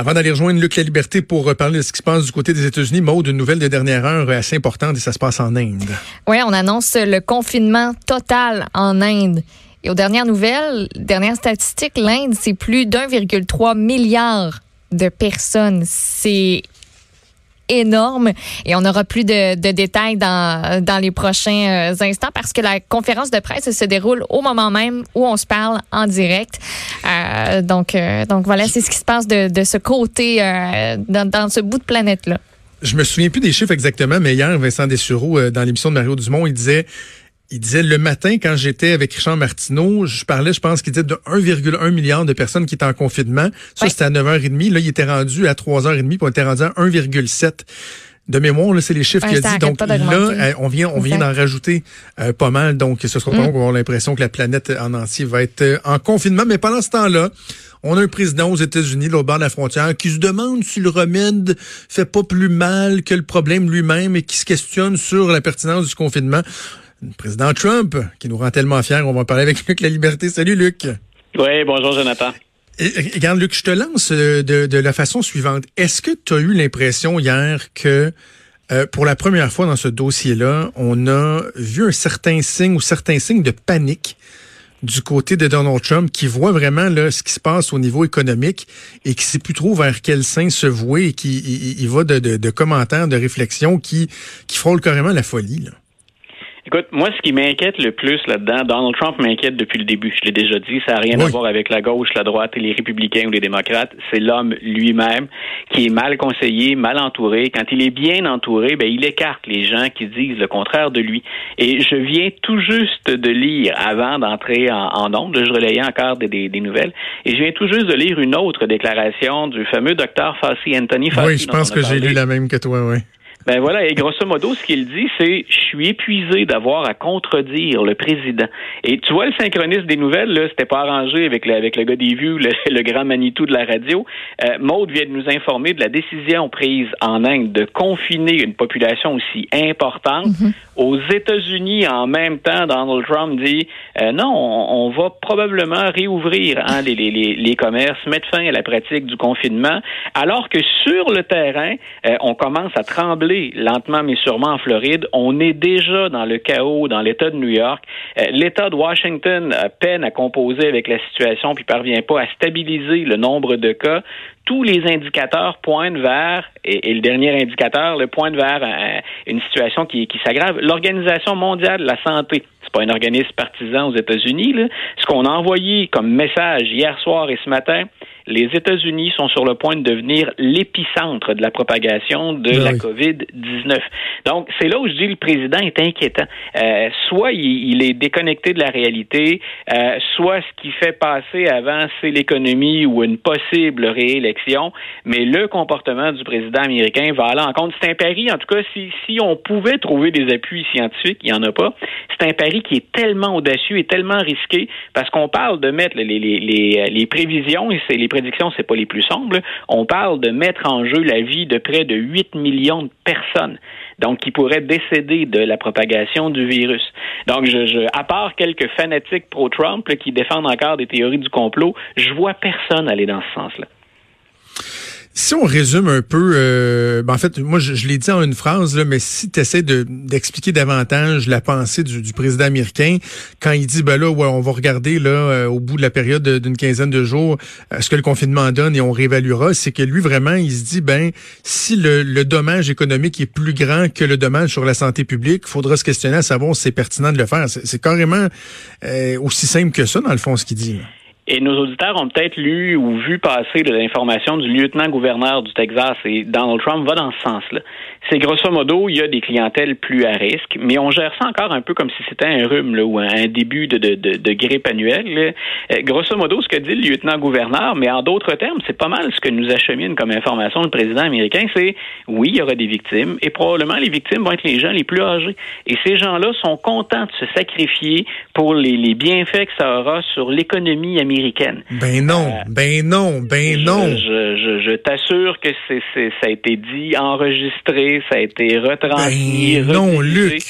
Avant d'aller rejoindre Luc La Liberté pour parler de ce qui se passe du côté des États-Unis, Maud, une nouvelle de dernière heure assez importante et ça se passe en Inde. Oui, on annonce le confinement total en Inde. Et aux dernières nouvelles, dernières statistiques, l'Inde, c'est plus d'1,3 milliard de personnes. C'est énorme et on aura plus de, détails dans, dans les prochains euh, instants parce que la conférence de presse se déroule au moment même où on se parle en direct. Euh, donc, euh, donc voilà, c'est ce qui se passe de, de ce côté, dans, dans ce bout de planète-là. Je me souviens plus des chiffres exactement, mais hier, Vincent Dessureau, dans l'émission de Mario Dumont, il disait il disait le matin, quand j'étais avec Richard Martineau, je parlais, je pense qu'il disait de 1,1 milliard de personnes qui étaient en confinement. Ça, c'était à 9h30. Là, il était rendu à 3h30, puis on était rendu à 1,7 de mémoire, là, c'est les chiffres qu'il a dit. Donc là, euh, on vient, on vient d'en rajouter euh, pas mal. Donc, ce sera pas mm. on a l'impression que la planète en entier va être euh, en confinement. Mais pendant ce temps-là, on a un président aux États-Unis, au bord de la frontière, qui se demande si le remède fait pas plus mal que le problème lui-même et qui se questionne sur la pertinence du confinement président Trump, qui nous rend tellement fiers. On va parler avec Luc La Liberté. Salut, Luc. Oui, bonjour, Jonathan. regarde, Luc, je te lance euh, de, la façon suivante. Est-ce que tu as eu l'impression hier que euh, pour la première fois dans ce dossier-là, on a vu un certain signe ou certains signes de panique du côté de Donald Trump qui voit vraiment là, ce qui se passe au niveau économique et qui ne sait plus trop vers quel sein se vouer et qui il, va de, de, commentaires, de réflexions qui, qui frôlent carrément la folie. Là? Écoute, moi, ce qui m'inquiète le plus là-dedans, Donald Trump m'inquiète depuis le début. Je l'ai déjà dit, ça n'a rien à voir avec la gauche, la droite et les républicains ou les démocrates. C'est l'homme lui-même qui est mal conseillé, mal entouré. Quand il est bien entouré, ben, il écarte les gens qui disent le contraire de lui. Et je viens tout juste de lire, avant d'entrer en, en je relayais encore des, des, nouvelles, et je viens tout juste de lire une autre déclaration du fameux docteur Fauci, Anthony Fauci. Oui, je pense que j'ai lu la même que toi, oui. Ben voilà, et grosso modo, ce qu'il dit, c'est je suis épuisé d'avoir à contredire le président. Et tu vois, le synchronisme des nouvelles, là, c'était pas arrangé avec le, avec le gars des vues, le, grand Manitou de la radio. Euh, Maude vient de nous informer de la décision prise en Inde de confiner une population aussi importante. Mhm. Aux États-Unis, en même temps, Donald Trump dit euh, non, on, va probablement réouvrir hein, les, commerces, mettre fin à la pratique du confinement, alors que sur le terrain, euh, on commence à trembler lentement mais sûrement en Floride. On est déjà dans le chaos dans l'État de New York. Euh, L'État de Washington peine à composer avec la situation puis parvient pas à stabiliser le nombre de cas tous les indicateurs pointent vers, et, le dernier indicateur, le pointe vers euh, une situation qui, qui s'aggrave. L'Organisation mondiale de la santé, c'est pas un organisme partisan aux États-Unis, ce qu'on a envoyé comme message hier soir et ce matin, les États-Unis sont sur le point de devenir l'épicentre de la propagation de ben la COVID-19. Donc, c'est là où je dis le président est inquiétant. Euh, soit il, est déconnecté de la réalité, euh, soit ce qui fait passer avant, c'est l'économie ou une possible réélection, mais le comportement du président américain va aller en compte. C'est un pari, en tout cas, si, si on pouvait trouver des appuis scientifiques, il n'y en a pas. C'est un pari qui est tellement audacieux et tellement risqué parce qu'on parle de mettre les, les, les, les prévisions et c'est les c'est pas les plus sombres. On parle de mettre en jeu la vie de près de 8 millions de personnes, donc qui pourraient décéder de la propagation du virus. Donc, à part quelques fanatiques pro-Trump qui défendent encore des théories du complot, je vois personne aller dans ce sens-là. Si on résume un peu, euh, ben en fait, moi je, l'ai dit en une phrase, là, mais si tu essaies d'expliquer davantage la pensée du, président américain, quand il dit, ben là, ouais, on va regarder là euh, au bout de la période d'une quinzaine de jours euh, ce que le confinement donne et on réévaluera, c'est que lui vraiment, il se dit, ben si le, le, dommage économique est plus grand que le dommage sur la santé publique, il faudra se questionner à savoir si c'est pertinent de le faire. C'est carrément aussi simple que ça dans le fond ce qu'il dit. Et nos auditeurs ont peut-être lu ou vu passer l'information du lieutenant-gouverneur du Texas et Donald Trump va dans ce sens-là. C'est grosso modo, il y a des clientèles plus à risque, mais on gère ça encore un peu comme si c'était un rhume là, ou un début de, de, de, grippe annuelle. Euh, grosso modo, ce que dit le lieutenant-gouverneur, mais en d'autres termes, c'est pas mal ce que nous achemine comme information le président américain, c'est oui, il y aura des victimes et probablement les victimes vont être les gens les plus âgés. Et ces gens-là sont contents de se sacrifier pour les, les bienfaits que ça aura sur l'économie américaine ben non, euh, ben non, ben non. Je, je, t'assure que c'est, ça a été dit, enregistré, ça a été retransmis. Ben non, Luc.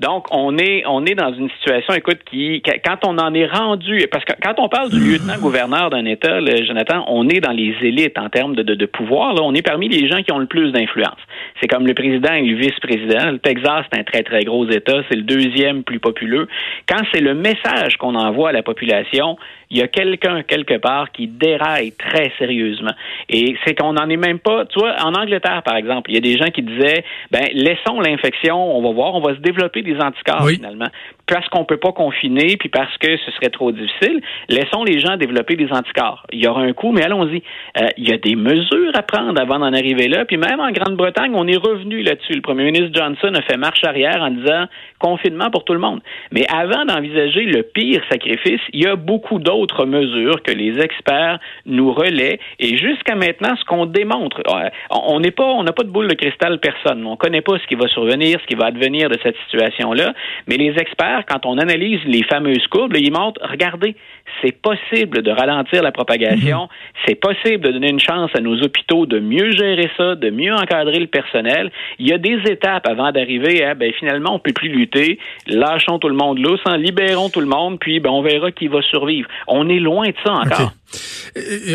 Donc, on est, on est dans une situation, écoute, qui, quand on en est rendu, parce que quand on parle du lieutenant-gouverneur d'un État, Jonathan, on est dans les élites en termes de, de, pouvoir. Là, on est parmi les gens qui ont le plus d'influence. C'est comme le président et le vice-président. Le Texas, c'est un très, très gros État. C'est le deuxième plus populeux. Quand c'est le message qu'on envoie à la population, il y a quelqu'un quelque part qui déraille très sérieusement. Et c'est qu'on n'en est même pas. Tu vois, en Angleterre, par exemple, il y a des gens qui disaient, ben laissons l'infection, on va voir, on va se développer des anticorps finalement parce qu'on peut pas confiner, puis parce que ce serait trop difficile, laissons les gens développer des anticorps. Il y aura un coût, mais allons-y. Euh, il y a des mesures à prendre avant d'en arriver là. Puis même en Grande-Bretagne, on est revenu là-dessus. Le premier ministre Johnson a fait marche arrière en disant confinement pour tout le monde. Mais avant d'envisager le pire sacrifice, il y a beaucoup d'autres mesures que les experts nous relaient. Et jusqu'à maintenant, ce qu'on démontre, euh, on n'est pas, on n'a pas de boule de cristal personne. On connaît pas ce qui va survenir, ce qui va advenir de cette situation-là. Mais les experts quand on analyse les fameuses courbes, ils montrent, regardez, c'est possible de ralentir la propagation, mhm. c'est possible de donner une chance à nos hôpitaux de mieux gérer ça, de mieux encadrer le personnel. Il y a des étapes avant d'arriver à, ben, finalement, on peut plus lutter, lâchons tout le monde lousse, hein, libérons tout le monde, puis ben, on verra qui va survivre. On est loin de ça encore.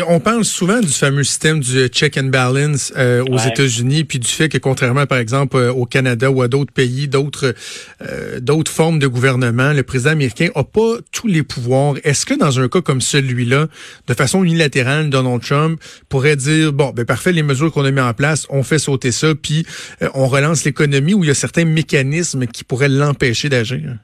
On parle souvent du fameux système du check and balance euh, aux États-Unis, puis du fait que contrairement, par exemple, euh, au Canada ou à d'autres pays, d'autres euh, d'autres formes de gouvernement, le président américain a pas tous les pouvoirs. Est-ce que dans un cas comme celui-là, de façon unilatérale, Donald Trump pourrait dire bon, ben parfait, les mesures qu'on a mis en place, on fait sauter ça, puis on relance l'économie, où il y a certains mécanismes qui pourraient l'empêcher d'agir?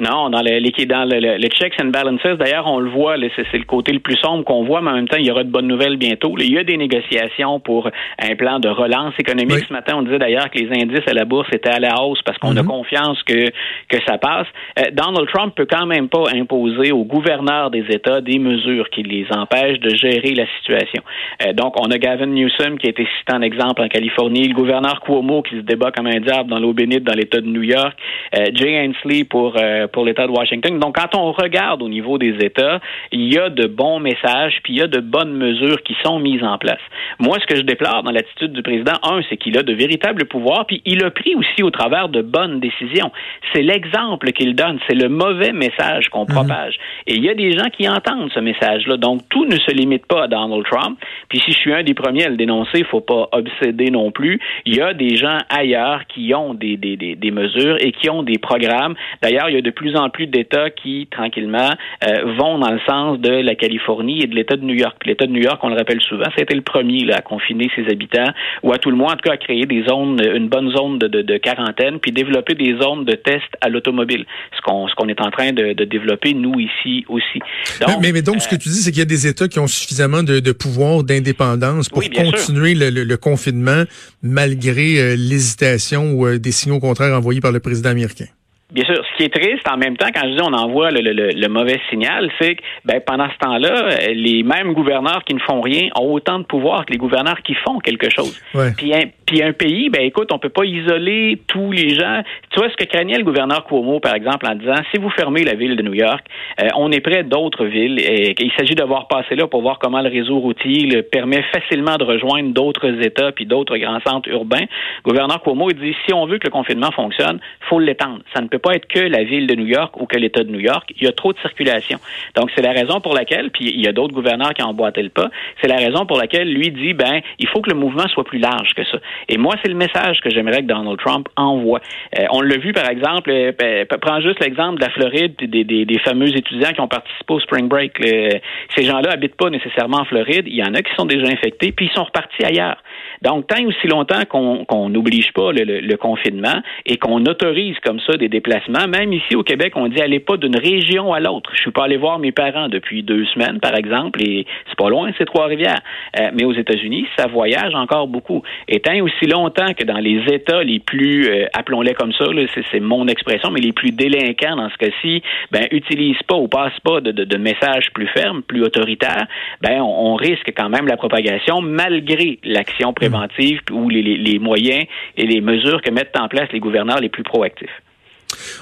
Non, dans le, dans le, le, checks and balances, d'ailleurs, on le voit, c'est le côté le plus sombre qu'on voit, mais en même temps, il y aura de bonnes nouvelles bientôt. il y a des négociations pour un plan de relance économique. Ce matin, on disait d'ailleurs que les indices à la bourse étaient à la hausse parce qu'on a mhm. confiance que, que ça passe. Euh, Donald Trump peut quand même pas imposer aux gouverneurs des États des mesures qui les empêchent de gérer la situation. Euh, donc, on a Gavin Newsom qui a été cité en exemple en Californie, le gouverneur Cuomo qui se débat comme un diable dans l'eau bénite dans l'État de New York, euh, Jay Hensley pour pour l'État de Washington. Donc, quand on regarde au niveau des États, il y a de bons messages, puis il y a de bonnes mesures qui sont mises en place. Moi, ce que je déplore dans l'attitude du président, un, c'est qu'il a de véritables pouvoirs, puis il a pris aussi au travers de bonnes décisions. C'est l'exemple qu'il donne, c'est le mauvais message qu'on mhm. propage. Et il y a des gens qui entendent ce message-là. Donc, tout ne se limite pas à Donald Trump. Puis si je suis un des premiers à le dénoncer, il faut pas obséder non plus. Il y a des gens ailleurs qui ont des, des, des, des mesures et qui ont des programmes. D'ailleurs, il y a de plus en plus d'États qui, tranquillement, euh, vont dans le sens de la Californie et de l'État de New York. L'État de New York, on le rappelle souvent, c'était le premier là, à confiner ses habitants, ou à tout le moins, en tout cas, à créer des zones, une bonne zone de, de, de quarantaine, puis développer des zones de test à l'automobile. Ce qu'on qu'on est en train de, de, développer, nous, ici aussi. Donc, mais, mais, donc, ce que tu dis, c'est qu'il y a des États qui ont suffisamment de, de pouvoir, d'indépendance pour continuer le, le, confinement malgré euh, l'hésitation ou euh, des signaux contraires envoyés par le président américain. Bien sûr. Ce qui est triste, en même temps, quand je dis on envoie le, le, le mauvais signal, c'est que ben, pendant ce temps-là, les mêmes gouverneurs qui ne font rien ont autant de pouvoir que les gouverneurs qui font quelque chose. Puis, un, puis un pays, ben écoute, on peut pas isoler tous les gens. Tu vois ce que craignait le gouverneur Cuomo, par exemple, en disant si vous fermez la ville de New York, euh, on est près d'autres villes. Et il s'agit de voir passer là pour voir comment le réseau routier le permet facilement de rejoindre d'autres États puis d'autres grands centres urbains. Le gouverneur Cuomo il dit si on veut que le confinement fonctionne, faut l'étendre. Ça ne peut pas être que la ville de New York ou que l'État de New York. Il y a trop de circulation. Donc, c'est la raison pour laquelle, puis il y a d'autres gouverneurs qui ont le pas, c'est la raison pour laquelle lui dit, ben, il faut que le mouvement soit plus large que ça. Et moi, c'est le message que j'aimerais que Donald Trump envoie. Euh, on l'a vu, par exemple, euh, ben, prends juste l'exemple de la Floride, des, des, des, fameux étudiants qui ont participé au Spring Break. ces gens-là habitent pas nécessairement en Floride. Il y en a qui sont déjà infectés, puis ils sont repartis ailleurs. Donc, tant aussi longtemps qu'on n'oblige pas le, le, confinement et qu'on autorise comme ça des déplacements, même ici au Québec, on dit allez pas d'une région à l'autre. Je suis pas allé voir mes parents depuis deux semaines, par exemple, et c'est pas loin, c'est Trois-Rivières. Euh, mais aux États-Unis, ça voyage encore beaucoup. Et tant aussi longtemps que dans les États les plus, euh, appelons-les comme ça, c'est mon expression, mais les plus délinquants dans ce cas-ci, ben utilisent pas ou passent pas de, de, messages plus fermes, plus autoritaires, ben on, risque quand même la propagation malgré l'action préventive ou les, les, les moyens et les mesures que mettent en place les gouverneurs les plus proactifs.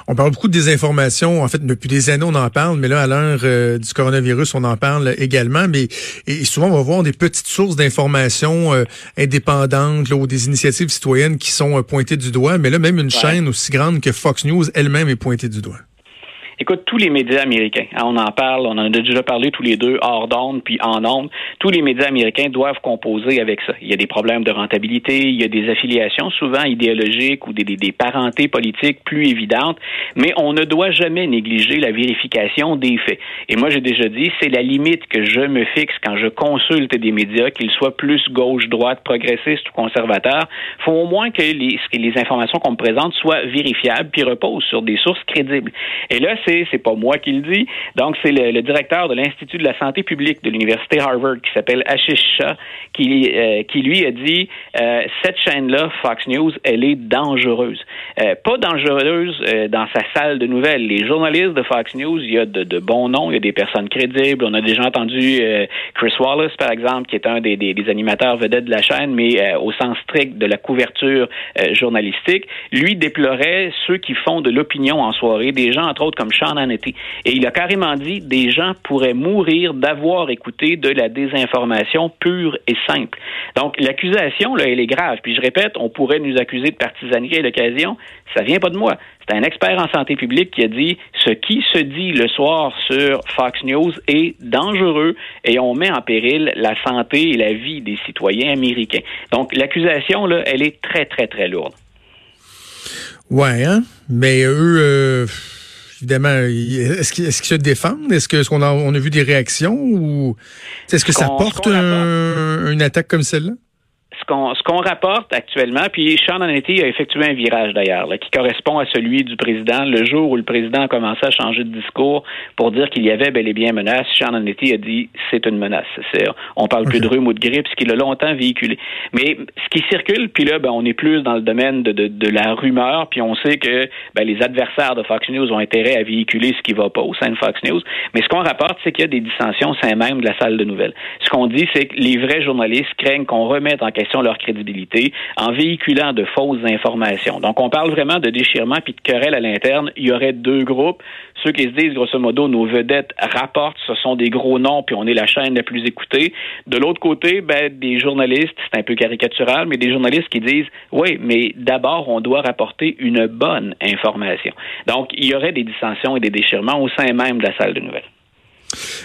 On parle beaucoup de désinformation. En fait, depuis des années, on en parle, mais là, à l'heure euh, du coronavirus, on en parle également. Mais et souvent, on va voir des petites sources d'informations euh, indépendantes ou des initiatives citoyennes qui sont euh, pointées du doigt. Mais là, même une chaîne aussi grande que Fox News elle-même est pointée du doigt. Écoute, tous les médias américains, hein, on en parle, on en a déjà parlé tous les deux, hors d'onde puis en onde, tous les médias américains doivent composer avec ça. Il y a des problèmes de rentabilité, il y a des affiliations souvent idéologiques ou des, des, des parentés politiques plus évidentes, mais on ne doit jamais négliger la vérification des faits. Et moi, j'ai déjà dit, c'est la limite que je me fixe quand je consulte des médias, qu'ils soient plus gauche, droite, progressistes ou conservateurs. Faut au moins que les, les informations qu'on me présente soient vérifiables puis reposent sur des sources crédibles. Et là, c'est pas moi qui le dis. Donc, c'est le, directeur de l'Institut de la santé publique de l'Université Harvard qui s'appelle Ashish Shah qui, euh, qui lui a dit euh, cette chaîne-là, Fox News, elle est dangereuse. Euh, pas dangereuse dans sa salle de nouvelles. Les journalistes de Fox News, il y a de, bons noms, il y a des personnes crédibles. On a déjà entendu Chris Wallace, par exemple, qui est un des, des, des animateurs vedettes de la chaîne, mais au sens strict de la couverture journalistique. Lui déplorait ceux qui font de l'opinion en soirée, des gens, entre autres, comme Hannity. Et il a carrément dit des gens pourraient mourir d'avoir écouté de la désinformation pure et simple. Donc, l'accusation, là, elle est grave. Puis je répète, on pourrait nous accuser de partisanerie à l'occasion. Ça vient pas de moi. C'est un expert en santé publique qui a dit ce qui se dit le soir sur Fox News est dangereux et on met en péril la santé et la vie des citoyens américains. Donc, l'accusation, là, elle est très, très, très lourde. Ouais, hein? Mais eux, euh, évidemment, est-ce qu'ils se défendent? Est-ce que qu'on a, on a vu des réactions ou est-ce que ça porte une attaque comme celle-là? Ce qu'on rapporte actuellement, puis Sean Hannity a effectué un virage d'ailleurs, qui correspond à celui du président. Le jour où le président a commencé à changer de discours pour dire qu'il y avait bel et bien menace, Sean Hannity a dit c'est une menace. On parle plus de rhume ou de grippe, ce qu'il a longtemps véhiculé. Mais ce qui circule, puis là, ben, on est plus dans le domaine de, de, de la rumeur, puis on sait que ben, les adversaires de Fox News ont intérêt à véhiculer ce qui va pas au sein de Fox News. Mais ce qu'on rapporte, c'est qu'il y a des dissensions au sein même de la salle de nouvelles. Ce qu'on dit, c'est que les vrais journalistes craignent qu'on remette en question leur crédibilité en véhiculant de fausses informations. Donc, on parle vraiment de déchirement puis de querelle à l'interne. Il y aurait deux groupes. Ceux qui se disent, grosso modo, nos vedettes rapportent, ce sont des gros noms, puis on est la chaîne la plus écoutée. De l'autre côté, ben, des journalistes, c'est un peu caricatural, mais des journalistes qui disent, oui, mais d'abord, on doit rapporter une bonne information. Donc, il y aurait des dissensions et des déchirements au sein même de la salle de nouvelles.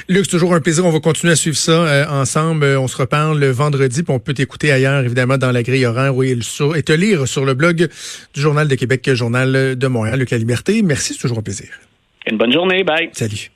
Luc, c'est toujours un plaisir. On va continuer à suivre ça euh, ensemble. On se reparle le vendredi, puis on peut t'écouter ailleurs, évidemment, dans la grille horaire oui, et te lire sur le blog du Journal de Québec, Journal de Montréal, Luc La Liberté. Merci, c'est toujours un plaisir. Une bonne journée. Bye. Salut.